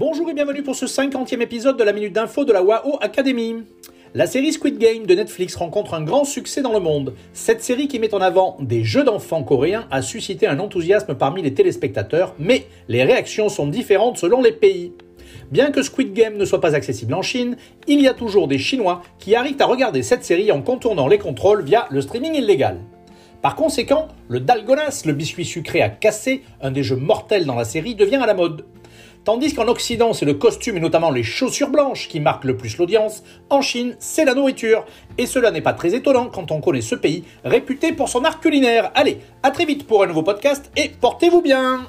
Bonjour et bienvenue pour ce 50e épisode de la Minute d'Info de la WAO Academy. La série Squid Game de Netflix rencontre un grand succès dans le monde. Cette série qui met en avant des jeux d'enfants coréens a suscité un enthousiasme parmi les téléspectateurs, mais les réactions sont différentes selon les pays. Bien que Squid Game ne soit pas accessible en Chine, il y a toujours des Chinois qui arrivent à regarder cette série en contournant les contrôles via le streaming illégal. Par conséquent, le Dalgonas, le biscuit sucré à casser, un des jeux mortels dans la série, devient à la mode. Tandis qu'en Occident, c'est le costume et notamment les chaussures blanches qui marquent le plus l'audience, en Chine, c'est la nourriture. Et cela n'est pas très étonnant quand on connaît ce pays réputé pour son art culinaire. Allez, à très vite pour un nouveau podcast et portez-vous bien